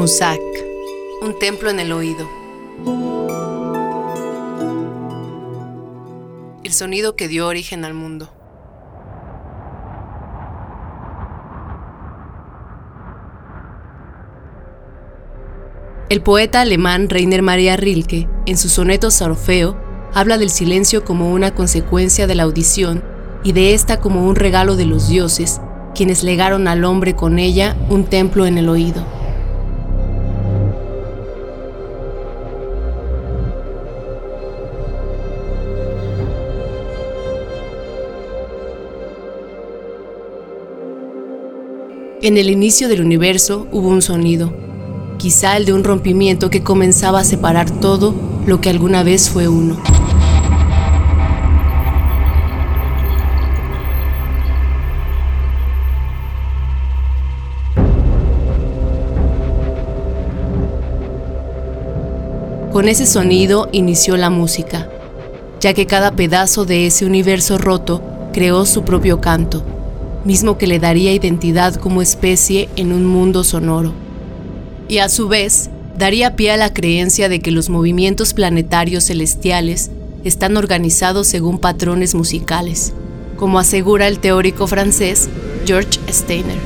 Musak, un templo en el oído. El sonido que dio origen al mundo. El poeta alemán Rainer Maria Rilke, en su soneto Orfeo, habla del silencio como una consecuencia de la audición y de esta como un regalo de los dioses, quienes legaron al hombre con ella un templo en el oído. En el inicio del universo hubo un sonido, quizá el de un rompimiento que comenzaba a separar todo lo que alguna vez fue uno. Con ese sonido inició la música, ya que cada pedazo de ese universo roto creó su propio canto mismo que le daría identidad como especie en un mundo sonoro. Y a su vez, daría pie a la creencia de que los movimientos planetarios celestiales están organizados según patrones musicales, como asegura el teórico francés George Steiner.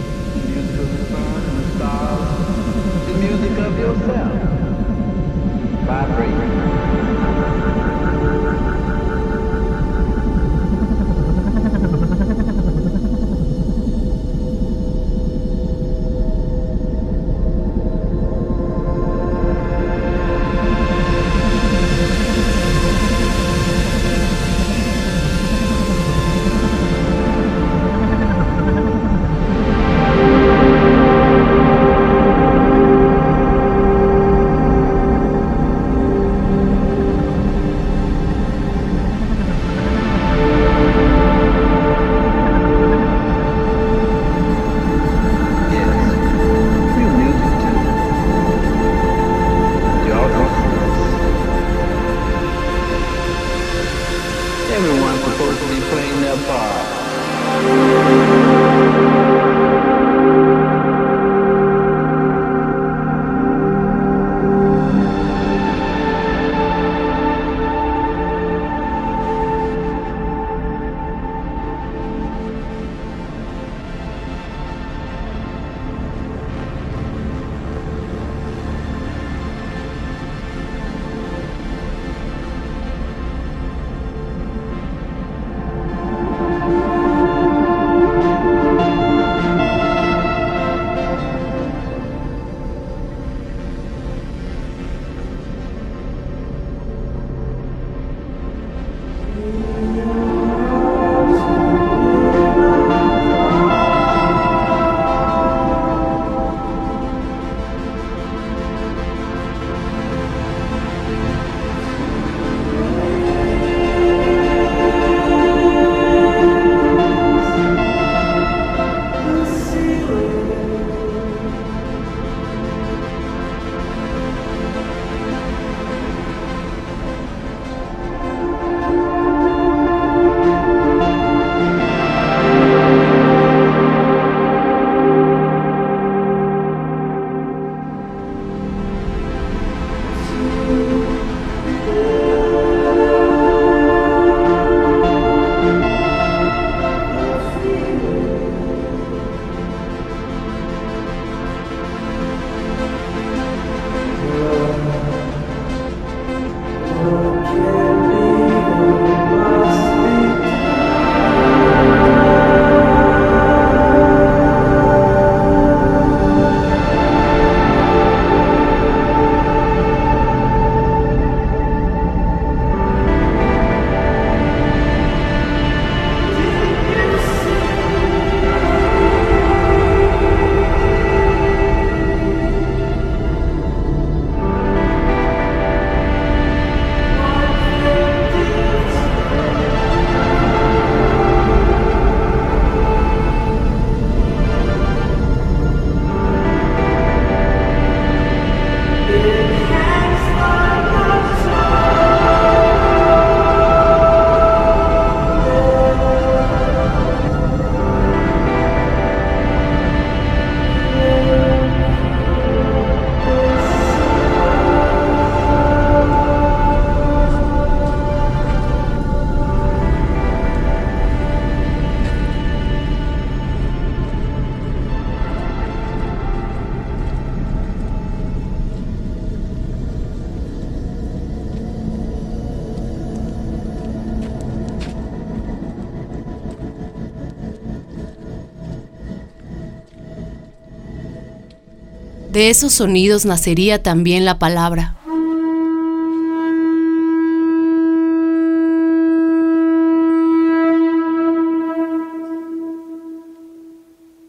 De esos sonidos nacería también la palabra.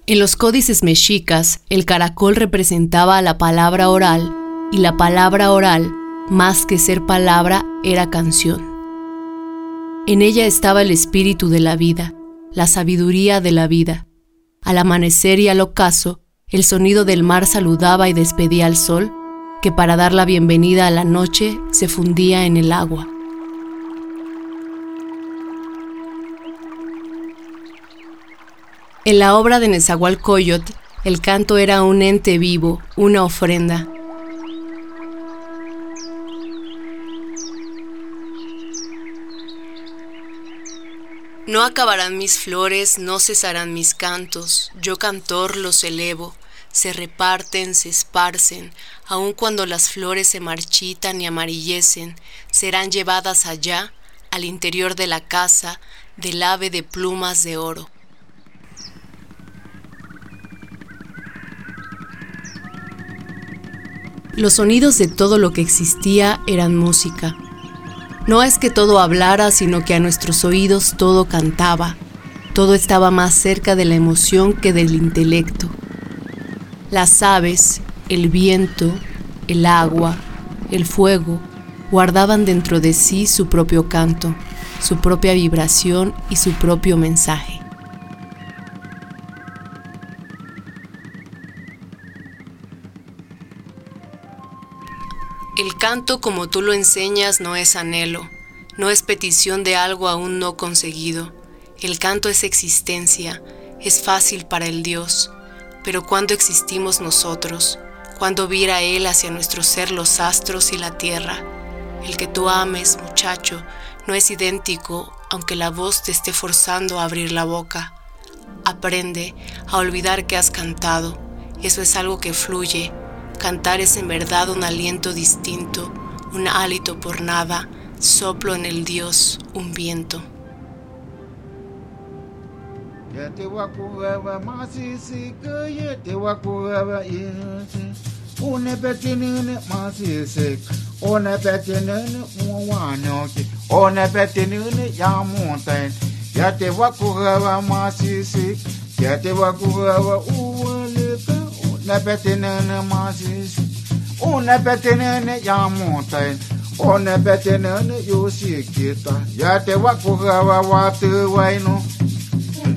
En los códices mexicas, el caracol representaba a la palabra oral y la palabra oral, más que ser palabra, era canción. En ella estaba el espíritu de la vida, la sabiduría de la vida. Al amanecer y al ocaso, el sonido del mar saludaba y despedía al sol, que para dar la bienvenida a la noche se fundía en el agua. En la obra de Nezahualcóyotl, el canto era un ente vivo, una ofrenda. No acabarán mis flores, no cesarán mis cantos, yo cantor los elevo, se reparten, se esparcen, aun cuando las flores se marchitan y amarillecen, serán llevadas allá, al interior de la casa, del ave de plumas de oro. Los sonidos de todo lo que existía eran música. No es que todo hablara, sino que a nuestros oídos todo cantaba. Todo estaba más cerca de la emoción que del intelecto. Las aves, el viento, el agua, el fuego, guardaban dentro de sí su propio canto, su propia vibración y su propio mensaje. El canto como tú lo enseñas no es anhelo, no es petición de algo aún no conseguido. El canto es existencia, es fácil para el Dios, pero cuando existimos nosotros, cuando vira Él hacia nuestro ser los astros y la tierra, el que tú ames, muchacho, no es idéntico aunque la voz te esté forzando a abrir la boca. Aprende a olvidar que has cantado, eso es algo que fluye, Cantar es en verdad un aliento distinto, un hálito por nada, soplo en el Dios, un viento. ye te wa kuwewa masisika ye te wa kuwewa insi. Une betinini masisik one betinini muwanyoki. One betinini ya muntain ye te wa kuwewa masisik ye te wa kuwewa uwalika une betinini masisik une betinini ya muntain one betinini yosikita ye te wa kuwewa watu wainu.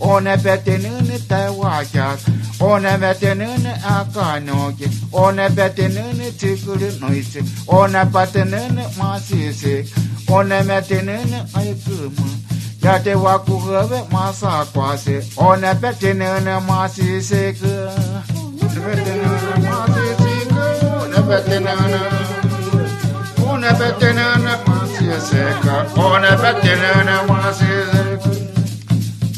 O nebedenin tevakar O nebedenin akanogi O nebedenin tükürü noisi O nebedenin masisi O nebedenin aykımı Yate wakuhave masa kwase O nebedenin masisi Nebedenin masisi O nebedenin Ona betenene masisi O nebedenin masisi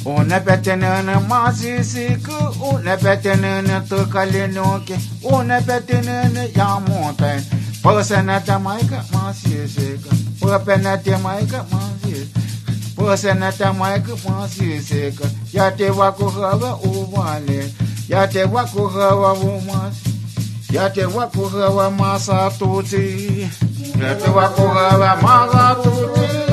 Una petenana mazi siku, una petenana tukalinuki, una petenana ya montanha. Posana tamaica mazi siku, popena tamaica mazi Posana tamaica mazi siku, ya te wakuhava uvale, ya te wakuhava umasi, ya te wakuhava masa tuti, ya te wakuhava masa tuti.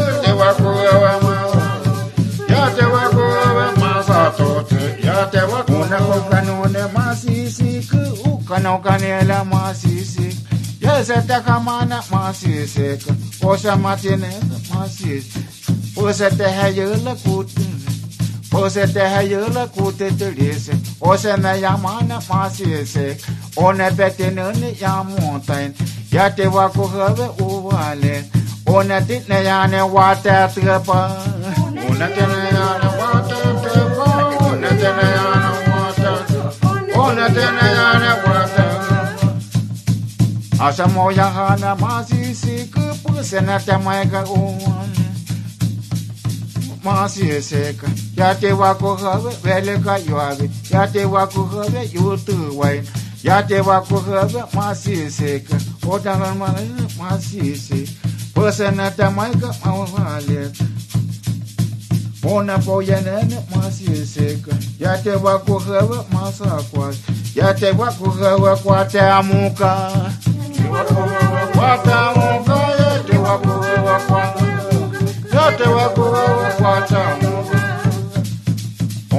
tote ya te wa kuna kukanune masisi ku ukana ukanela masisi. Yese takamana masisi osa matine masisi. Osa te hayela kutin Ose te hayela kute tulise, ose na yamana o ne betene ya yamontain. ya te wa o ne one titne yane wa te trepa, one titne yane Așa mă ia hana ma zise că te mai ga un Ma zise că ia te va cu hăve vele ca ioave Ia te va cu hăve iutu wai Ia te va cu hăve ma zise O da mă ma zise te mai ga ma unapoyanana mwasiseka yatewa kuhewa masakwas yatewa kuhewa kwateamuka kwatamuka yatewa kuhewa yatewa kuhewa kwatamuka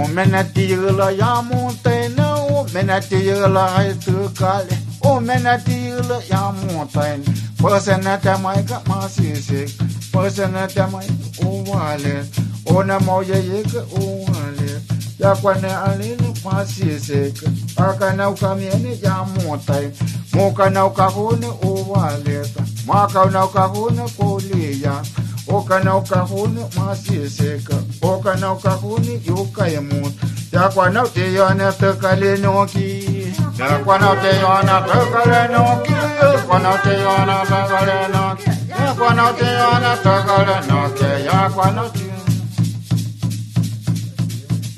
omena tiyila ya montena omena tiyila haitukale omena tiyila ya montena păsănătea maica masisek păsănătea maica ovalet ona moja yeke uhale yakwane alele kwasiseke akana ukamiene jamutai mukana ukahune uwaleka mwakana ukahune kuliya. Okana ukahune mwasiseke okana ukahune yukayemuta yakwana uteyona tekalenoki yakwana uteyona tekalenoki yakwana uteyona tekalenoki yakwana uteyona tekalenoki yakwana uteyona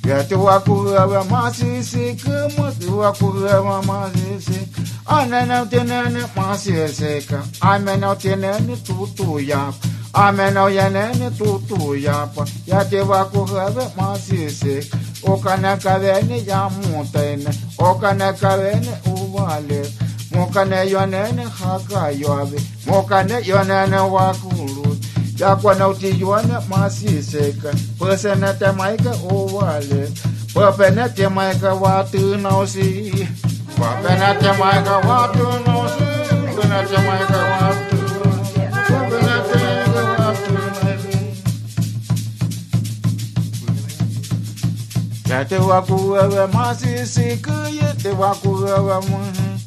Că tu acură, mă sisi, că mă tu acură, mă mă sisi. Ana não tenene passe seca, ame não tenene tutu yap, ame não yenene tutu yap, ya te va correve passe seca, o cana cavene ya montene, o cana cavene o vale, mo cana yonene haka yoave, mo yonene wakuru. Jakwanautilluana masiseca, Păsenete maică o vale, Păpenete maică va tânausi, Păpenete maică va tânausi, Păpenete maică va tânausi, na maică va watu. Ya te wa va curăvă masisecă, Ya te va curăvă mână,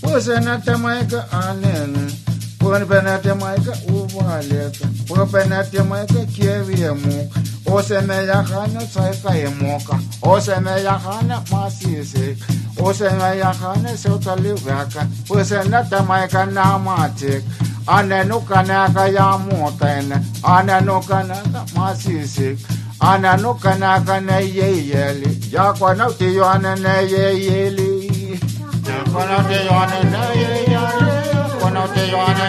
Păsenete maică anelă, Păpenete maică o haleka profenetemeke kieri emuka osemeyahane tsaika emoka osemeyahane masise osemeyahane seutaliveka pwesenetemaika namatek anenukaneka yamutene anenukaneka masisik ne neyeyeli yakonatiyone neyeyeli yakonatiyone neyeyeli konatiyone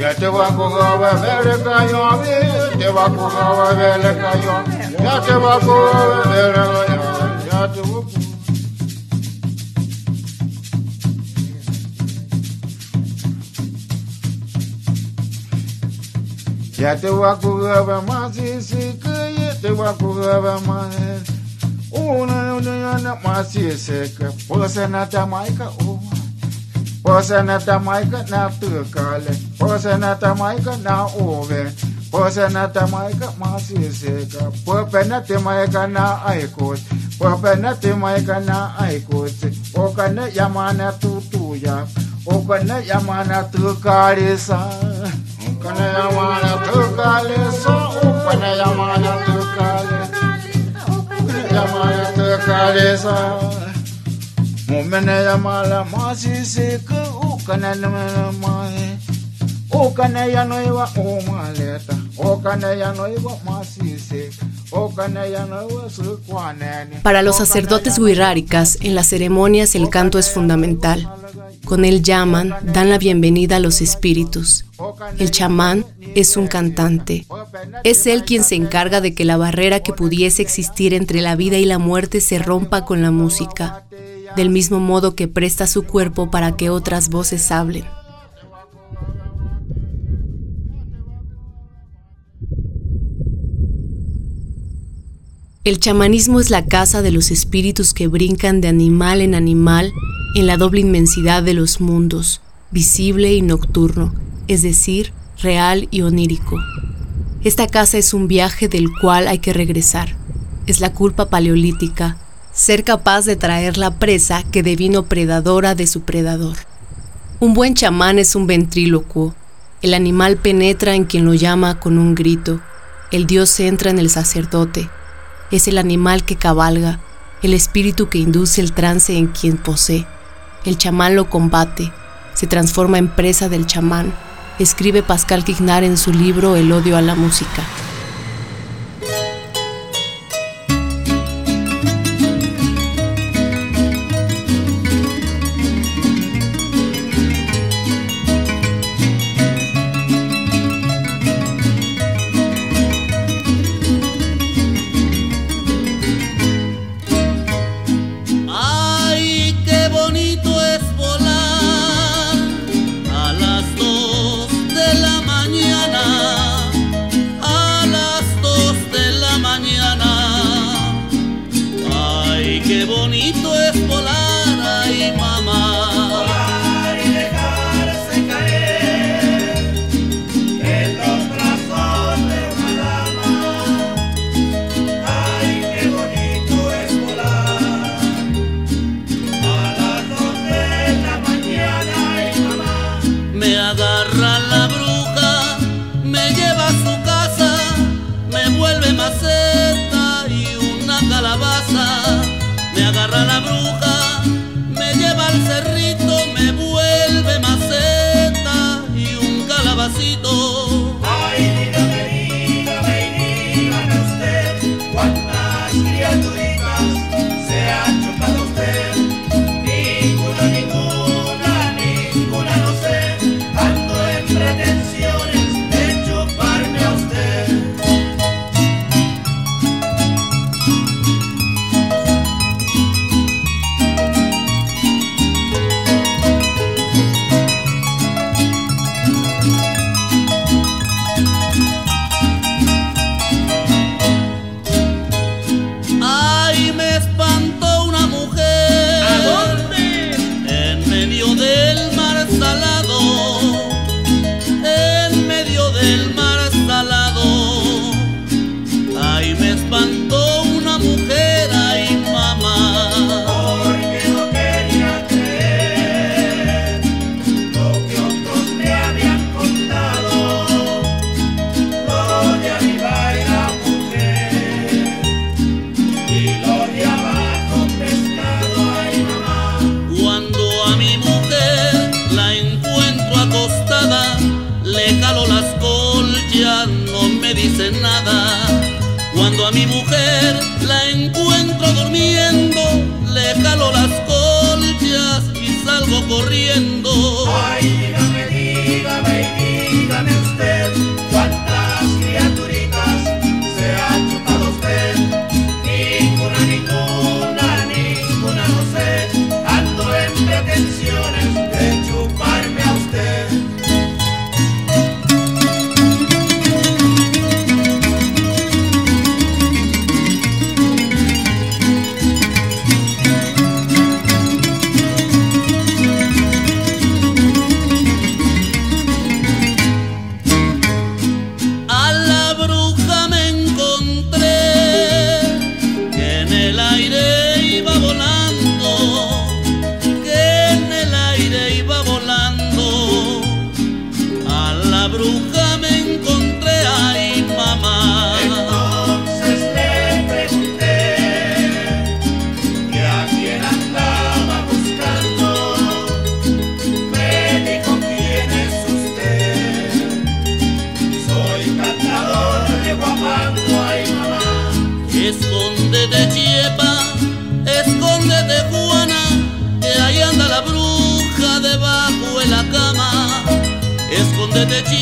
Ya te va a coger ver cañón, te va a coger ver cañón, ya te va a coger ver cañón, ya te va a coger. Ya te va a coger más y si que te va a coger más. Una unión más y se que puede ser nada más que una. Posenata maika na tykale, posenata maika na ove, posenata maika masiseka, popenati maika na aikot, popenati maika na aikot, okane yamana tutuya, okane yamana tykalisa, okane yamana tykalisa, okane yamana tykalisa, okane yamana tykalisa. Para los sacerdotes wixárikas, en las ceremonias el canto es fundamental. Con él llaman, dan la bienvenida a los espíritus. El chamán es un cantante. Es él quien se encarga de que la barrera que pudiese existir entre la vida y la muerte se rompa con la música, del mismo modo que presta su cuerpo para que otras voces hablen. El chamanismo es la casa de los espíritus que brincan de animal en animal en la doble inmensidad de los mundos, visible y nocturno, es decir, real y onírico. Esta casa es un viaje del cual hay que regresar. es la culpa paleolítica, ser capaz de traer la presa que devino predadora de su predador. Un buen chamán es un ventrílocuo. El animal penetra en quien lo llama con un grito. El dios entra en el sacerdote. Es el animal que cabalga, el espíritu que induce el trance en quien posee. El chamán lo combate, se transforma en presa del chamán, escribe Pascal Quignard en su libro El odio a la música.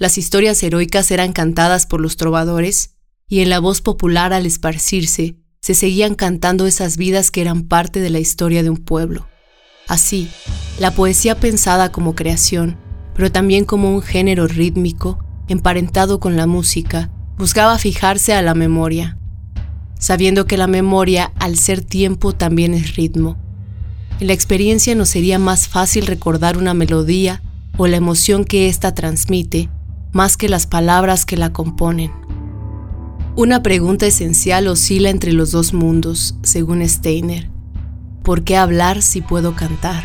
las historias heroicas eran cantadas por los trovadores y en la voz popular al esparcirse se seguían cantando esas vidas que eran parte de la historia de un pueblo. Así, la poesía pensada como creación, pero también como un género rítmico, emparentado con la música, buscaba fijarse a la memoria, sabiendo que la memoria, al ser tiempo, también es ritmo. En la experiencia nos sería más fácil recordar una melodía o la emoción que ésta transmite, más que las palabras que la componen. Una pregunta esencial oscila entre los dos mundos, según Steiner. ¿Por qué hablar si puedo cantar?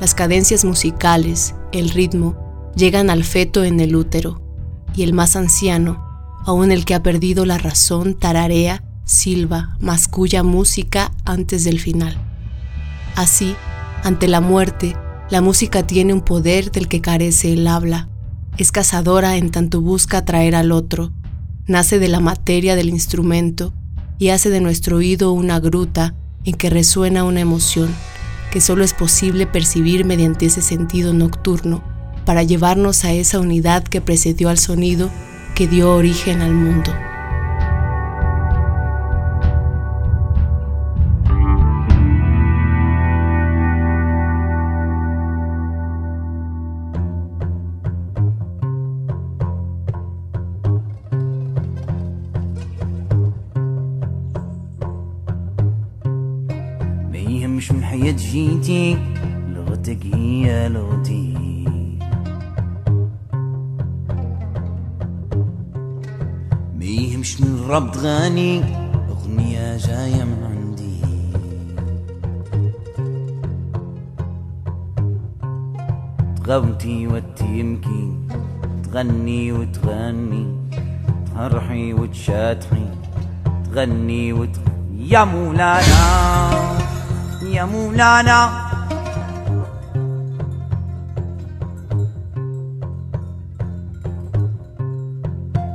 Las cadencias musicales, el ritmo, llegan al feto en el útero, y el más anciano, aun el que ha perdido la razón, tararea, silba, masculla música antes del final. Así, ante la muerte, la música tiene un poder del que carece el habla. Es cazadora en tanto busca atraer al otro, nace de la materia del instrumento y hace de nuestro oído una gruta en que resuena una emoción que solo es posible percibir mediante ese sentido nocturno para llevarnos a esa unidad que precedió al sonido que dio origen al mundo. جيتي لغتك هي لغتي ما من رب تغني أغنية جاية من عندي. تغوتي وتيمكي تغني وتغني تهرحي وتشاتحي تغني وتغني يا مولانا. يا مولانا.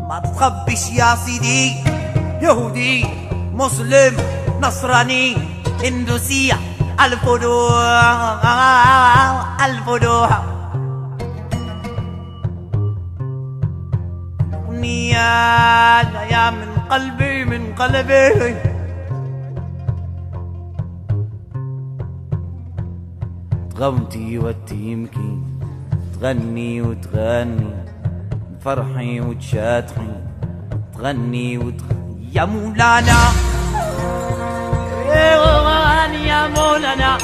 ما تخبش يا سيدي يهودي مسلم نصراني هندوسية الفروع يا يا من قلبي من قلبي. تغوتي وتيمكي تغني وتغني فرحي وتشاتحي تغني وتغني يا مولانا. يا مولانا.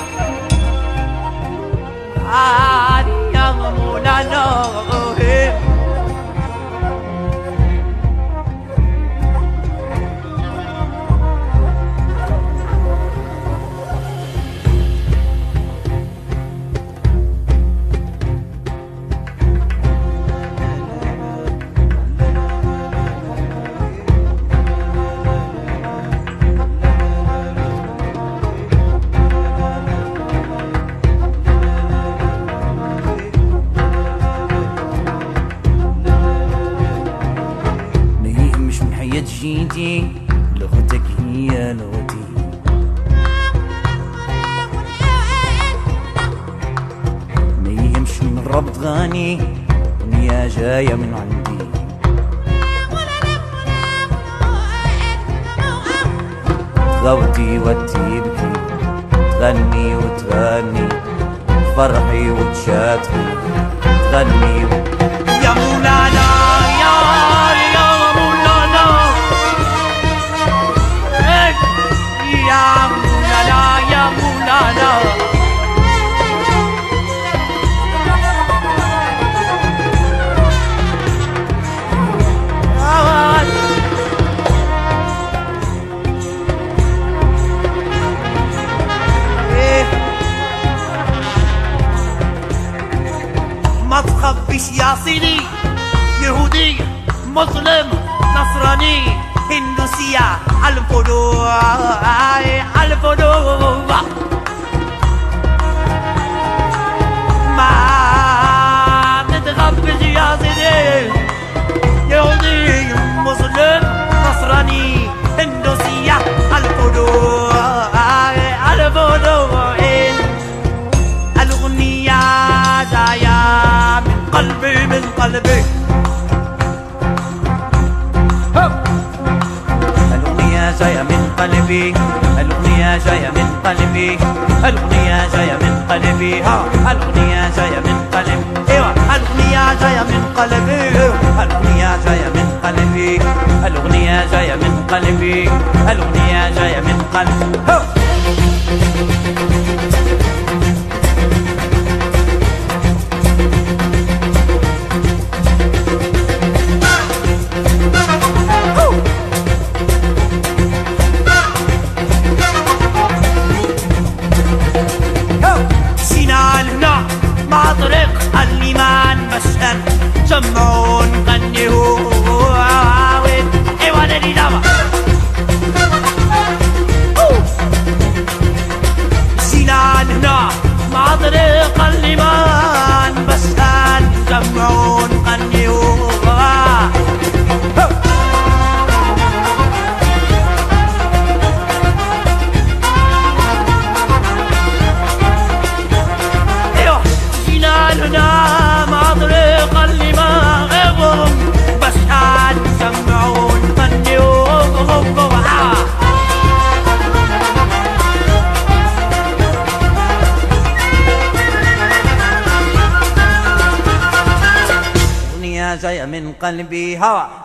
يا مولانا கண்ணீர் صيني يهودي مسلم نصراني هندوسية الفروع الفروع قلبي. الأغنية جاية من قلبي. الأغنية جاية من قلبي. ها الأغنية جاية من قلبي. إيوه الأغنية جاية من قلبي. الأغنية جاية من قلبي. الأغنية جاية من قلبي. الأغنية جاية من قلبي.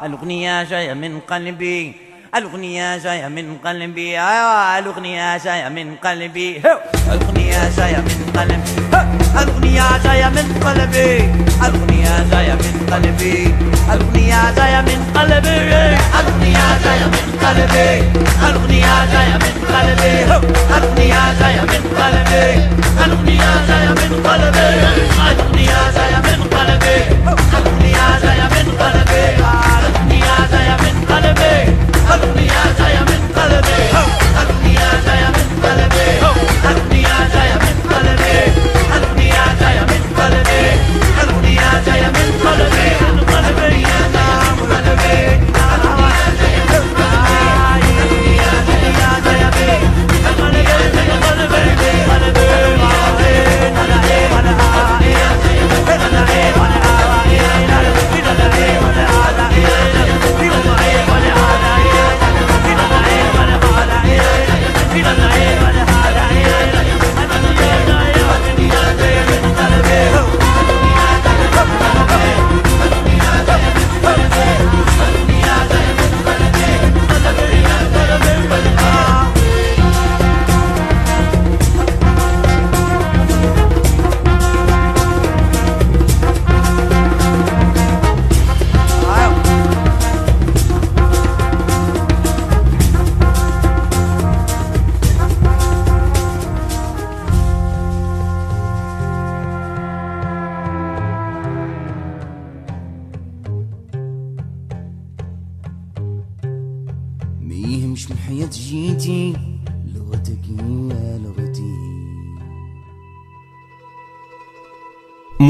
الأغنية جاية من قلبي الأغنية جاية من قلبي الأغنية جاية من قلبي الأغنية جاية من قلبي الأغنية جاية من قلبي الأغنية جاية من قلبي الأغنية جاية من قلبي الأغنية جاية من قلبي الأغنية جاية من قلبي الأغنية جاية من قلبي الأغنية جاية من قلبي الأغنية جاية من قلبي الأغنية جاية من قلبي Help me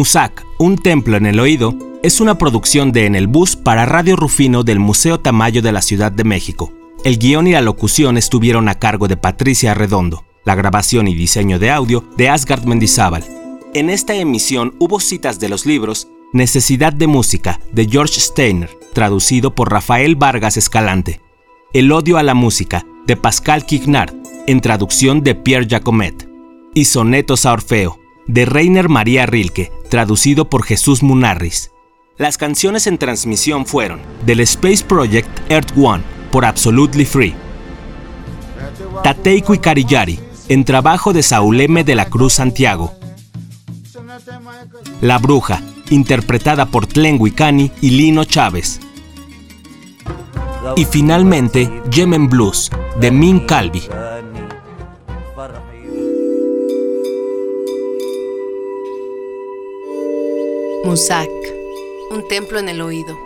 Musac, un templo en el oído, es una producción de En el Bus para Radio Rufino del Museo Tamayo de la Ciudad de México. El guion y la locución estuvieron a cargo de Patricia Redondo, la grabación y diseño de audio de Asgard Mendizábal. En esta emisión hubo citas de los libros Necesidad de Música de George Steiner, traducido por Rafael Vargas Escalante, El odio a la música de Pascal Quignard, en traducción de Pierre Jacomet, y Sonetos a Orfeo de Reiner María Rilke, traducido por Jesús Munarris. Las canciones en transmisión fueron del Space Project Earth One por Absolutely Free, Tateiku y Carillari, en trabajo de Saúl M. de la Cruz Santiago, La Bruja, interpretada por Tlen Wicani y Lino Chávez. Y finalmente, Yemen Blues, de Min Calvi. Musak, un templo en el oído.